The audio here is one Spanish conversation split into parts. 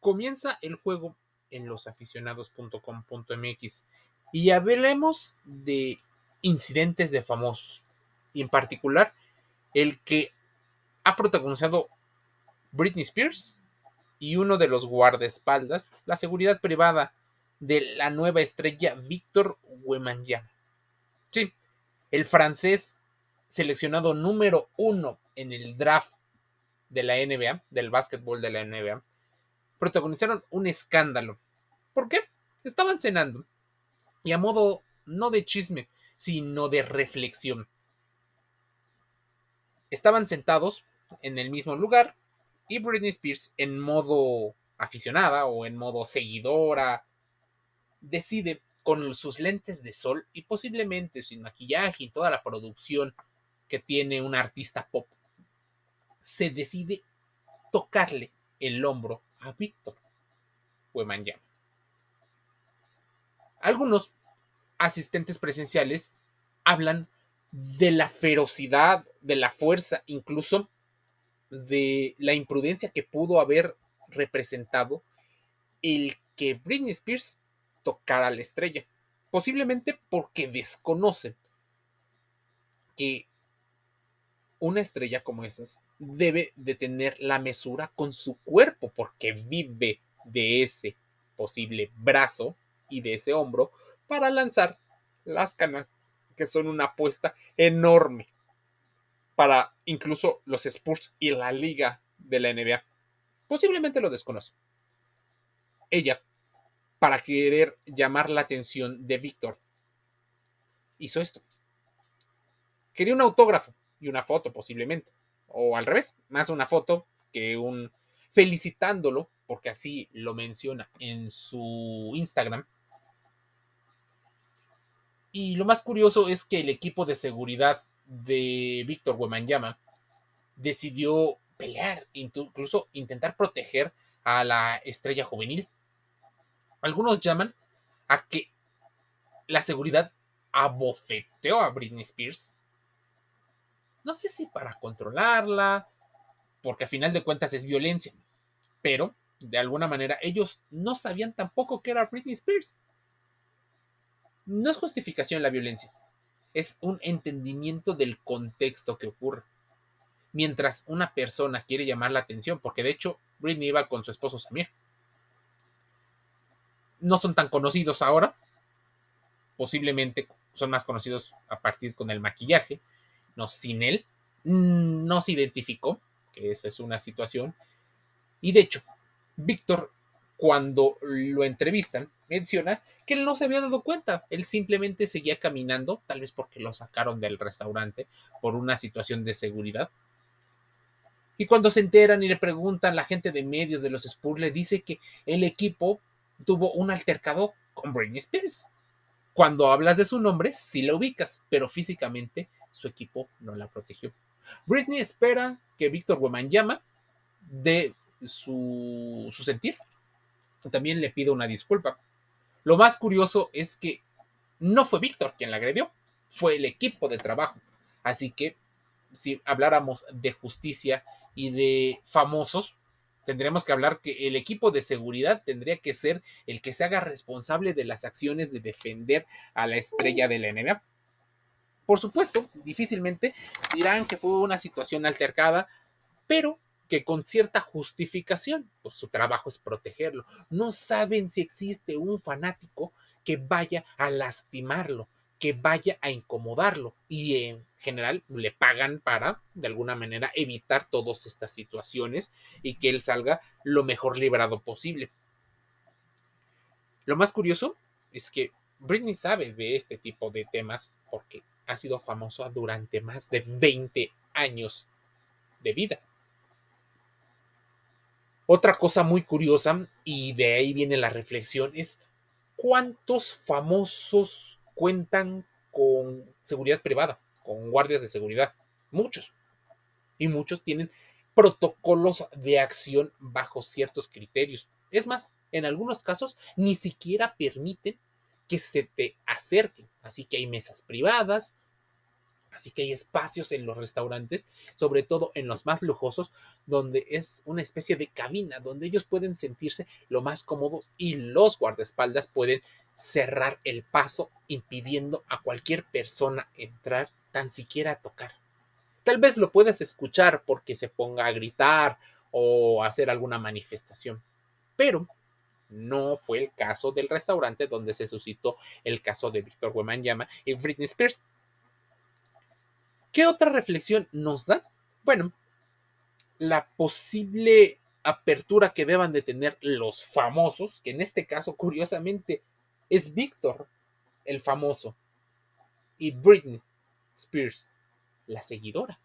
Comienza el juego en losaficionados.com.mx y hablemos de incidentes de famosos y en particular el que ha protagonizado Britney Spears y uno de los guardaespaldas, la seguridad privada de la nueva estrella Víctor Wembanyama. Sí, el francés seleccionado número uno en el draft de la NBA, del básquetbol de la NBA, protagonizaron un escándalo. ¿Por qué? Estaban cenando y a modo no de chisme, sino de reflexión. Estaban sentados en el mismo lugar y Britney Spears en modo aficionada o en modo seguidora decide con sus lentes de sol y posiblemente sin maquillaje y toda la producción que tiene un artista pop, se decide tocarle el hombro a Víctor Wembanyama. Algunos asistentes presenciales hablan de la ferocidad, de la fuerza, incluso de la imprudencia que pudo haber representado el que Britney Spears tocara la estrella. Posiblemente porque desconocen que una estrella como estas debe de tener la mesura con su cuerpo porque vive de ese posible brazo y de ese hombro para lanzar las canas que son una apuesta enorme para incluso los Spurs y la liga de la NBA. Posiblemente lo desconoce. Ella, para querer llamar la atención de Víctor, hizo esto. Quería un autógrafo y una foto posiblemente. O al revés, más una foto que un felicitándolo, porque así lo menciona en su Instagram. Y lo más curioso es que el equipo de seguridad de Víctor Wembanyama decidió pelear, incluso intentar proteger a la estrella juvenil. Algunos llaman a que la seguridad abofeteó a Britney Spears no sé si para controlarla, porque a final de cuentas es violencia, pero de alguna manera ellos no sabían tampoco que era Britney Spears. No es justificación la violencia, es un entendimiento del contexto que ocurre. Mientras una persona quiere llamar la atención, porque de hecho Britney iba con su esposo Samir. No son tan conocidos ahora, posiblemente son más conocidos a partir con el maquillaje, no sin él, no se identificó, que esa es una situación. Y de hecho, Víctor, cuando lo entrevistan, menciona que él no se había dado cuenta, él simplemente seguía caminando, tal vez porque lo sacaron del restaurante por una situación de seguridad. Y cuando se enteran y le preguntan, la gente de medios de los Spurs le dice que el equipo tuvo un altercado con Britney Spears. Cuando hablas de su nombre, sí la ubicas, pero físicamente su equipo no la protegió. Britney espera que Víctor Wembanyama dé su, su sentir. También le pide una disculpa. Lo más curioso es que no fue Víctor quien la agredió, fue el equipo de trabajo. Así que si habláramos de justicia y de famosos, tendremos que hablar que el equipo de seguridad tendría que ser el que se haga responsable de las acciones de defender a la estrella de la NBA. Por supuesto, difícilmente dirán que fue una situación altercada, pero que con cierta justificación, pues su trabajo es protegerlo. No saben si existe un fanático que vaya a lastimarlo, que vaya a incomodarlo y en general le pagan para, de alguna manera, evitar todas estas situaciones y que él salga lo mejor librado posible. Lo más curioso es que Britney sabe de este tipo de temas porque ha sido famoso durante más de 20 años de vida. Otra cosa muy curiosa, y de ahí viene la reflexión, es cuántos famosos cuentan con seguridad privada, con guardias de seguridad. Muchos. Y muchos tienen protocolos de acción bajo ciertos criterios. Es más, en algunos casos ni siquiera permiten que se te acerquen. Así que hay mesas privadas, Así que hay espacios en los restaurantes, sobre todo en los más lujosos, donde es una especie de cabina, donde ellos pueden sentirse lo más cómodos y los guardaespaldas pueden cerrar el paso, impidiendo a cualquier persona entrar, tan siquiera a tocar. Tal vez lo puedas escuchar porque se ponga a gritar o hacer alguna manifestación, pero no fue el caso del restaurante donde se suscitó el caso de Víctor Llama y Britney Spears. ¿Qué otra reflexión nos da? Bueno, la posible apertura que deban de tener los famosos, que en este caso, curiosamente, es Víctor, el famoso, y Britney Spears, la seguidora.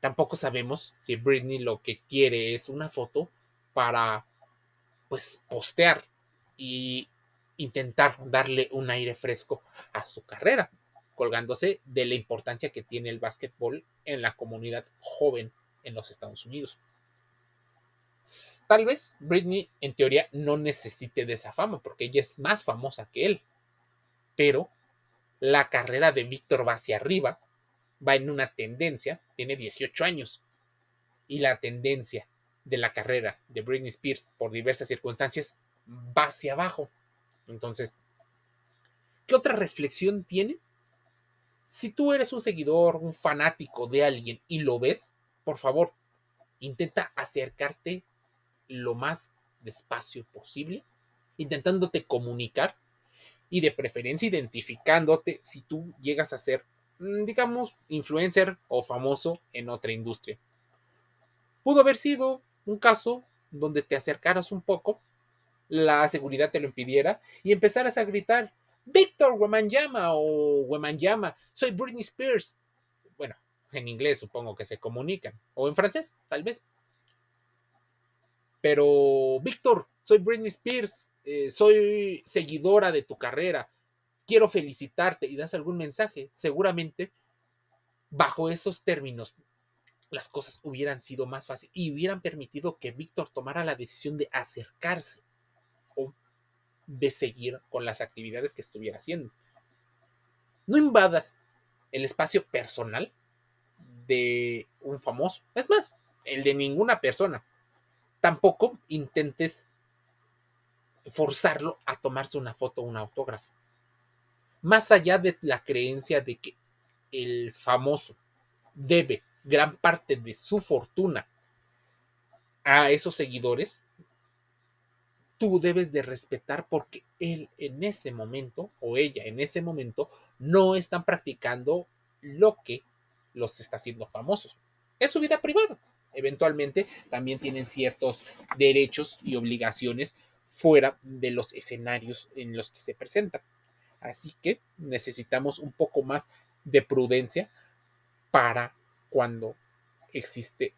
Tampoco sabemos si Britney lo que quiere es una foto para, pues, postear y intentar darle un aire fresco a su carrera colgándose de la importancia que tiene el básquetbol en la comunidad joven en los Estados Unidos. Tal vez Britney en teoría no necesite de esa fama porque ella es más famosa que él, pero la carrera de Víctor va hacia arriba, va en una tendencia, tiene 18 años, y la tendencia de la carrera de Britney Spears por diversas circunstancias va hacia abajo. Entonces, ¿qué otra reflexión tiene? Si tú eres un seguidor, un fanático de alguien y lo ves, por favor, intenta acercarte lo más despacio posible, intentándote comunicar y de preferencia identificándote si tú llegas a ser, mm, digamos, influencer o famoso en otra industria. Pudo haber sido un caso donde te acercaras un poco, la seguridad te lo impidiera y empezaras a gritar, Víctor Wemanyama o Wemanyama, soy Britney Spears. Bueno, en inglés supongo que se comunican, o en francés, tal vez. Pero, Víctor, soy Britney Spears, eh, soy seguidora de tu carrera, quiero felicitarte y das algún mensaje. Seguramente, bajo esos términos, las cosas hubieran sido más fáciles y hubieran permitido que Víctor tomara la decisión de acercarse de seguir con las actividades que estuviera haciendo. No invadas el espacio personal de un famoso. Es más, el de ninguna persona. Tampoco intentes forzarlo a tomarse una foto o un autógrafo. Más allá de la creencia de que el famoso debe gran parte de su fortuna a esos seguidores, tú debes de respetar porque él en ese momento o ella en ese momento no están practicando lo que los está haciendo famosos. Es su vida privada. Eventualmente también tienen ciertos derechos y obligaciones fuera de los escenarios en los que se presentan. Así que necesitamos un poco más de prudencia para cuando existe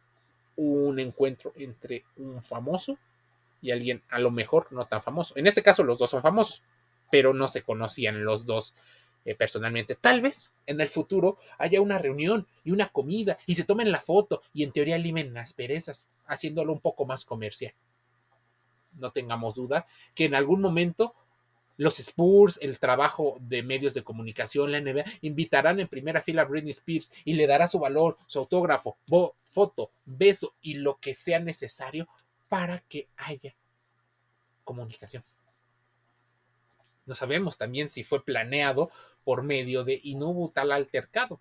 un encuentro entre un famoso y alguien a lo mejor no tan famoso. En este caso los dos son famosos, pero no se conocían los dos eh, personalmente. Tal vez en el futuro haya una reunión y una comida y se tomen la foto y en teoría limen las perezas, haciéndolo un poco más comercial. No tengamos duda que en algún momento los Spurs, el trabajo de medios de comunicación, la NBA, invitarán en primera fila a Britney Spears y le dará su valor, su autógrafo, foto, beso y lo que sea necesario para que haya comunicación. No sabemos también si fue planeado por medio de y no hubo altercado,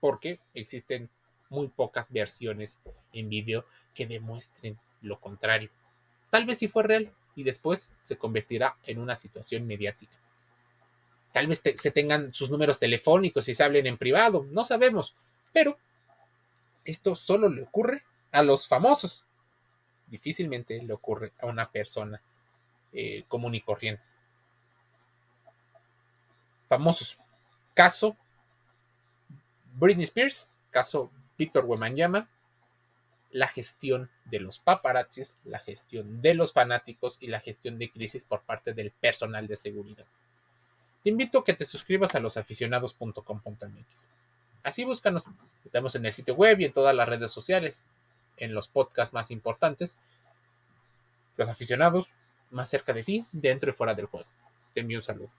porque existen muy pocas versiones en vídeo que demuestren lo contrario. Tal vez sí fue real y después se convertirá en una situación mediática. Tal vez se tengan sus números telefónicos y se hablen en privado, no sabemos, pero esto solo le ocurre a los famosos difícilmente le ocurre a una persona eh, común y corriente. Famosos. Caso Britney Spears, caso Víctor Wemanyama, la gestión de los paparazzis, la gestión de los fanáticos y la gestión de crisis por parte del personal de seguridad. Te invito a que te suscribas a losaficionados.com.mx. Así búscanos. Estamos en el sitio web y en todas las redes sociales en los podcasts más importantes, los aficionados más cerca de ti, dentro y fuera del juego. Te envío un saludo.